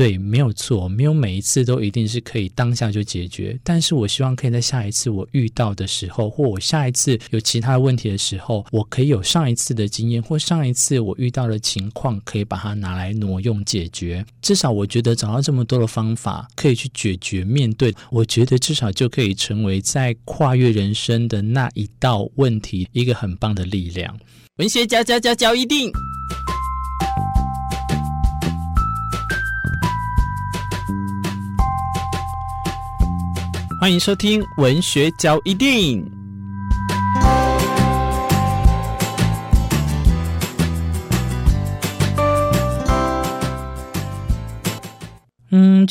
对，没有错，没有每一次都一定是可以当下就解决。但是我希望可以在下一次我遇到的时候，或我下一次有其他问题的时候，我可以有上一次的经验，或上一次我遇到的情况，可以把它拿来挪用解决。至少我觉得找到这么多的方法可以去解决面对，我觉得至少就可以成为在跨越人生的那一道问题一个很棒的力量。文学家家家教一定。欢迎收听《文学交易电影》。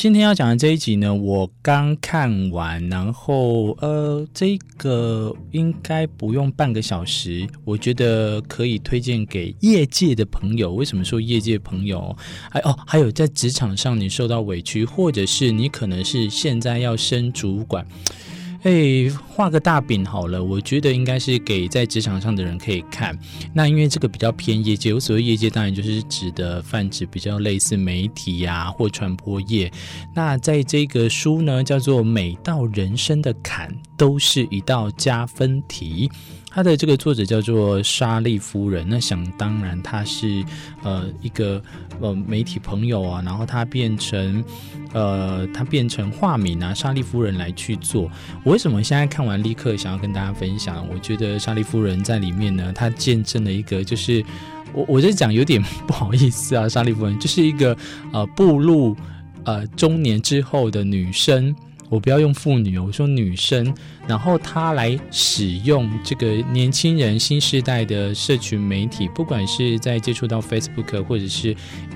今天要讲的这一集呢，我刚看完，然后呃，这个应该不用半个小时，我觉得可以推荐给业界的朋友。为什么说业界朋友？还哦，还有在职场上你受到委屈，或者是你可能是现在要升主管。哎，画个大饼好了，我觉得应该是给在职场上的人可以看。那因为这个比较偏业界，我所谓业界当然就是指的泛指比较类似媒体呀、或传播业。那在这个书呢，叫做《每道人生的坎都是一道加分题》。他的这个作者叫做莎莉夫人，那想当然他是呃一个呃媒体朋友啊，然后他变成呃他变成化名啊，莎莉夫人来去做。我为什么现在看完立刻想要跟大家分享？我觉得莎莉夫人在里面呢，她见证了一个就是我我在讲有点 不好意思啊，莎莉夫人就是一个呃步入呃中年之后的女生。我不要用妇女，我说女生，然后她来使用这个年轻人新时代的社群媒体，不管是在接触到 Facebook 或者是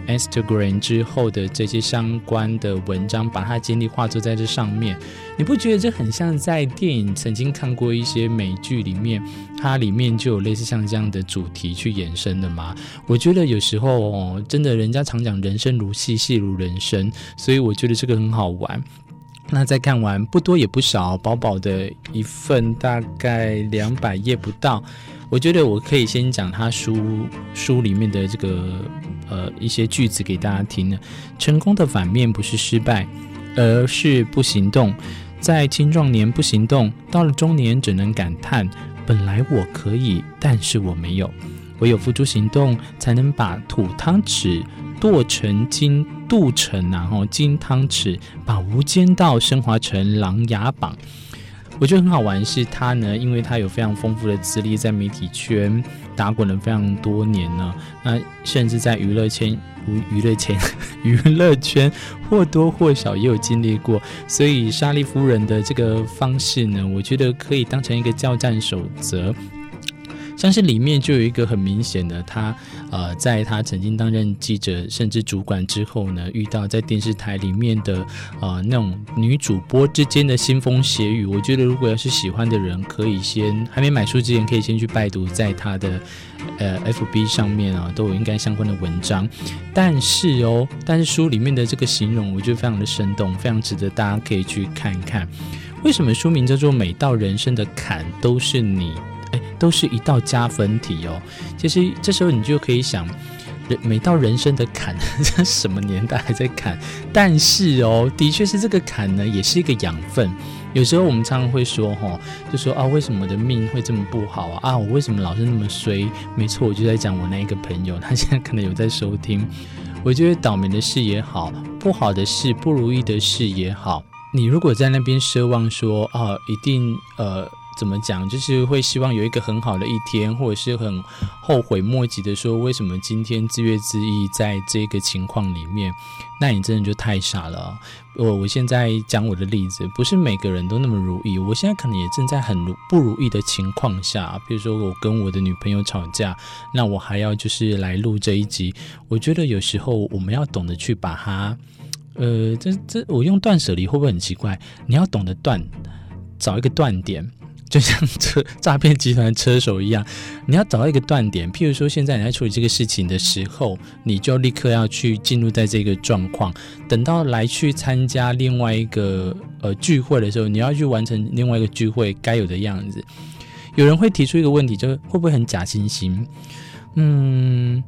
Instagram 之后的这些相关的文章，把她经历化作在这上面，你不觉得这很像在电影曾经看过一些美剧里面，它里面就有类似像这样的主题去衍生的吗？我觉得有时候哦，真的人家常讲人生如戏，戏如人生，所以我觉得这个很好玩。那再看完不多也不少，薄薄的一份，大概两百页不到。我觉得我可以先讲他书书里面的这个呃一些句子给大家听呢。成功的反面不是失败，而是不行动。在青壮年不行动，到了中年只能感叹：本来我可以，但是我没有。唯有付诸行动，才能把土汤匙剁成金，镀成然后金汤匙，把无间道升华成琅琊榜。我觉得很好玩，是他呢，因为他有非常丰富的资历，在媒体圈打滚了非常多年呢。那甚至在娱乐圈、娱娱乐圈、娱乐圈或多或少也有经历过。所以莎莉夫人的这个方式呢，我觉得可以当成一个交战守则。但是里面就有一个很明显的，他呃，在他曾经担任记者甚至主管之后呢，遇到在电视台里面的呃那种女主播之间的腥风血雨。我觉得如果要是喜欢的人，可以先还没买书之前，可以先去拜读在他的呃 FB 上面啊，都有应该相关的文章。但是哦，但是书里面的这个形容，我觉得非常的生动，非常值得大家可以去看看。为什么书名叫做《每道人生的坎都是你》？都是一道加分题哦。其实这时候你就可以想，人每道人生的坎，这 什么年代还在坎？但是哦，的确是这个坎呢，也是一个养分。有时候我们常常会说，哈，就说啊，为什么我的命会这么不好啊？啊，我为什么老是那么衰？没错，我就在讲我那一个朋友，他现在可能有在收听。我觉得倒霉的事也好，不好的事、不如意的事也好，你如果在那边奢望说啊，一定呃。怎么讲？就是会希望有一个很好的一天，或者是很后悔莫及的说，为什么今天自怨自艾，在这个情况里面，那你真的就太傻了。我我现在讲我的例子，不是每个人都那么如意。我现在可能也正在很不如意的情况下，比如说我跟我的女朋友吵架，那我还要就是来录这一集。我觉得有时候我们要懂得去把它，呃，这这我用断舍离会不会很奇怪？你要懂得断，找一个断点。就像车诈骗集团车手一样，你要找到一个断点。譬如说，现在你在处理这个事情的时候，你就立刻要去进入在这个状况。等到来去参加另外一个呃聚会的时候，你要去完成另外一个聚会该有的样子。有人会提出一个问题，就是会不会很假惺惺？嗯，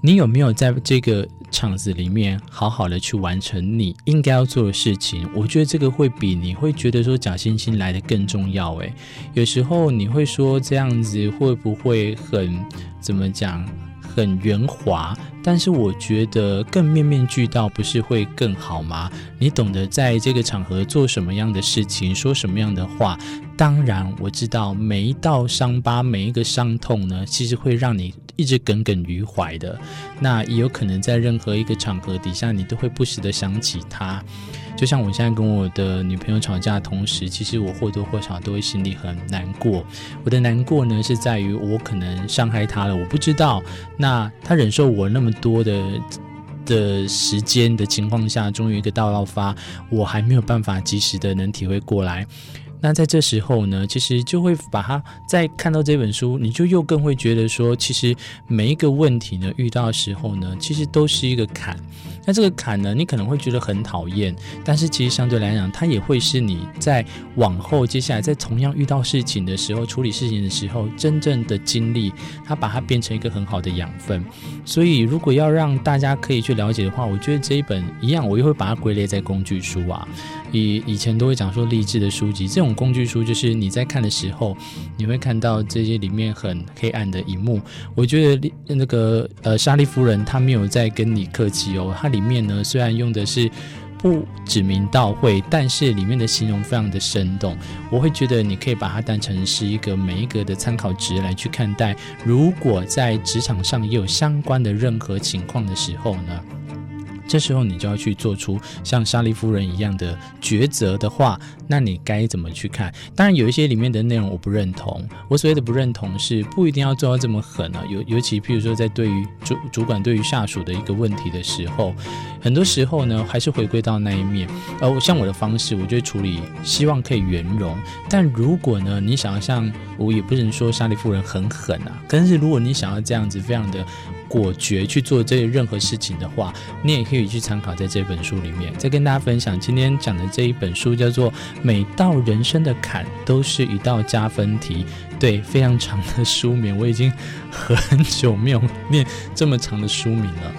你有没有在这个场子里面好好的去完成你应该要做的事情。我觉得这个会比你会觉得说假惺惺来的更重要。诶，有时候你会说这样子会不会很怎么讲？很圆滑，但是我觉得更面面俱到不是会更好吗？你懂得在这个场合做什么样的事情，说什么样的话。当然，我知道每一道伤疤，每一个伤痛呢，其实会让你一直耿耿于怀的。那也有可能在任何一个场合底下，你都会不时的想起他。就像我现在跟我的女朋友吵架同时，其实我或多或少都会心里很难过。我的难过呢，是在于我可能伤害她了，我不知道。那她忍受我那么多的的时间的情况下，终于一个大爆发，我还没有办法及时的能体会过来。那在这时候呢，其实就会把它再看到这本书，你就又更会觉得说，其实每一个问题呢，遇到的时候呢，其实都是一个坎。那这个坎呢，你可能会觉得很讨厌，但是其实相对来讲，它也会是你在往后接下来在同样遇到事情的时候，处理事情的时候，真正的经历，它把它变成一个很好的养分。所以，如果要让大家可以去了解的话，我觉得这一本一样，我又会把它归类在工具书啊。以以前都会讲说励志的书籍，这种工具书就是你在看的时候，你会看到这些里面很黑暗的一幕。我觉得那个呃莎莉夫人她没有在跟你客气哦，她里面呢虽然用的是不指名道会，但是里面的形容非常的生动。我会觉得你可以把它当成是一个每一个的参考值来去看待。如果在职场上也有相关的任何情况的时候呢，这时候你就要去做出像莎莉夫人一样的抉择的话，那你该怎么去看？当然有一些里面的内容我不认同。我所谓的不认同是不一定要做到这么狠啊。尤尤其譬如说在对于主主管对于下属的一个问题的时候，很多时候呢还是回归到那一面。呃，像我的方式，我就会处理，希望可以圆融。但如果呢你想要像我也不能说莎莉夫人很狠啊，但是如果你想要这样子非常的。果决去做这任何事情的话，你也可以可以去参考在这本书里面。再跟大家分享今天讲的这一本书，叫做《每道人生的坎都是一道加分题》。对，非常长的书名，我已经很久没有念这么长的书名了。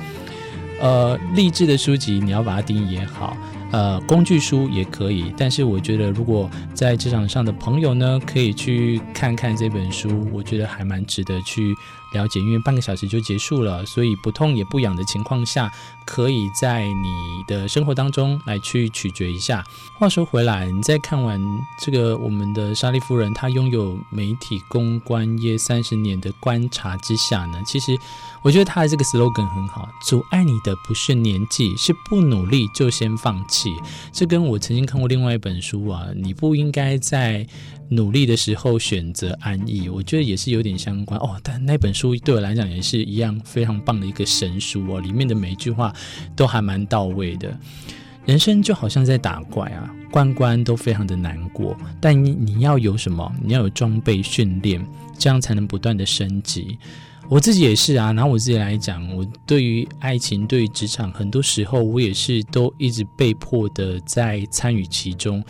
呃，励志的书籍，你要把它定义也好。呃，工具书也可以，但是我觉得，如果在职场上的朋友呢，可以去看看这本书，我觉得还蛮值得去了解。因为半个小时就结束了，所以不痛也不痒的情况下，可以在你的生活当中来去咀嚼一下。话说回来，你在看完这个我们的莎莉夫人，她拥有媒体公关业三十年的观察之下呢，其实我觉得她的这个 slogan 很好：阻碍你的不是年纪，是不努力就先放弃。这跟我曾经看过另外一本书啊，你不应该在努力的时候选择安逸，我觉得也是有点相关哦。但那本书对我来讲也是一样非常棒的一个神书哦，里面的每一句话都还蛮到位的。人生就好像在打怪啊，关关都非常的难过，但你你要有什么？你要有装备训练，这样才能不断的升级。我自己也是啊，拿我自己来讲，我对于爱情、对于职场，很多时候我也是都一直被迫的在参与其中，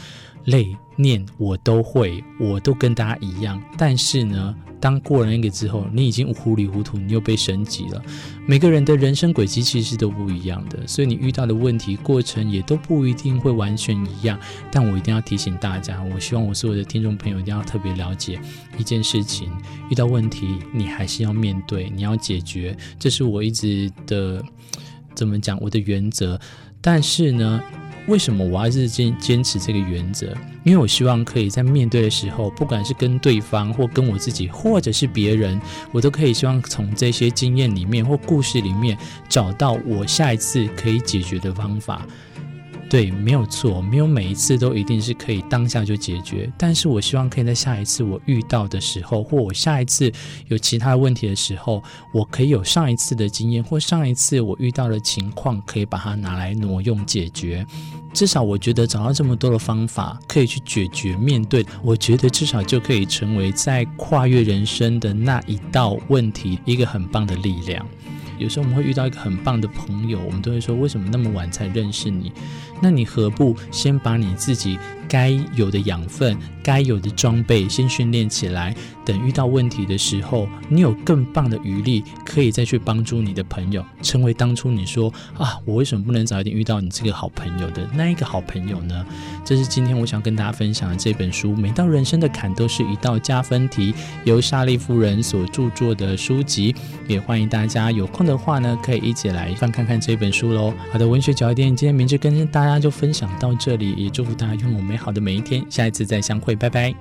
累。念我都会，我都跟大家一样。但是呢，当过了那个之后，你已经糊里糊涂，你又被升级了。每个人的人生轨迹其实都不一样的，所以你遇到的问题过程也都不一定会完全一样。但我一定要提醒大家，我希望我所有的听众朋友一定要特别了解一件事情：遇到问题，你还是要面对，你要解决。这是我一直的怎么讲，我的原则。但是呢，为什么我还是坚坚持这个原则？因为我希望可以在面对的时候，不管是跟对方，或跟我自己，或者是别人，我都可以希望从这些经验里面或故事里面找到我下一次可以解决的方法。对，没有错，没有每一次都一定是可以当下就解决。但是我希望可以在下一次我遇到的时候，或我下一次有其他问题的时候，我可以有上一次的经验，或上一次我遇到的情况，可以把它拿来挪用解决。至少我觉得找到这么多的方法可以去解决面对，我觉得至少就可以成为在跨越人生的那一道问题一个很棒的力量。有时候我们会遇到一个很棒的朋友，我们都会说，为什么那么晚才认识你？那你何不先把你自己该有的养分、该有的装备先训练起来？等遇到问题的时候，你有更棒的余力，可以再去帮助你的朋友，成为当初你说啊，我为什么不能早一点遇到你这个好朋友的那一个好朋友呢？这是今天我想跟大家分享的这本书。每道人生的坎都是一道加分题，由莎莉夫人所著作的书籍，也欢迎大家有空的话呢，可以一起来翻看看这本书喽。好的，文学角一点，今天明智跟大家就分享到这里，也祝福大家拥有美好好的每一天，下一次再相会，拜拜。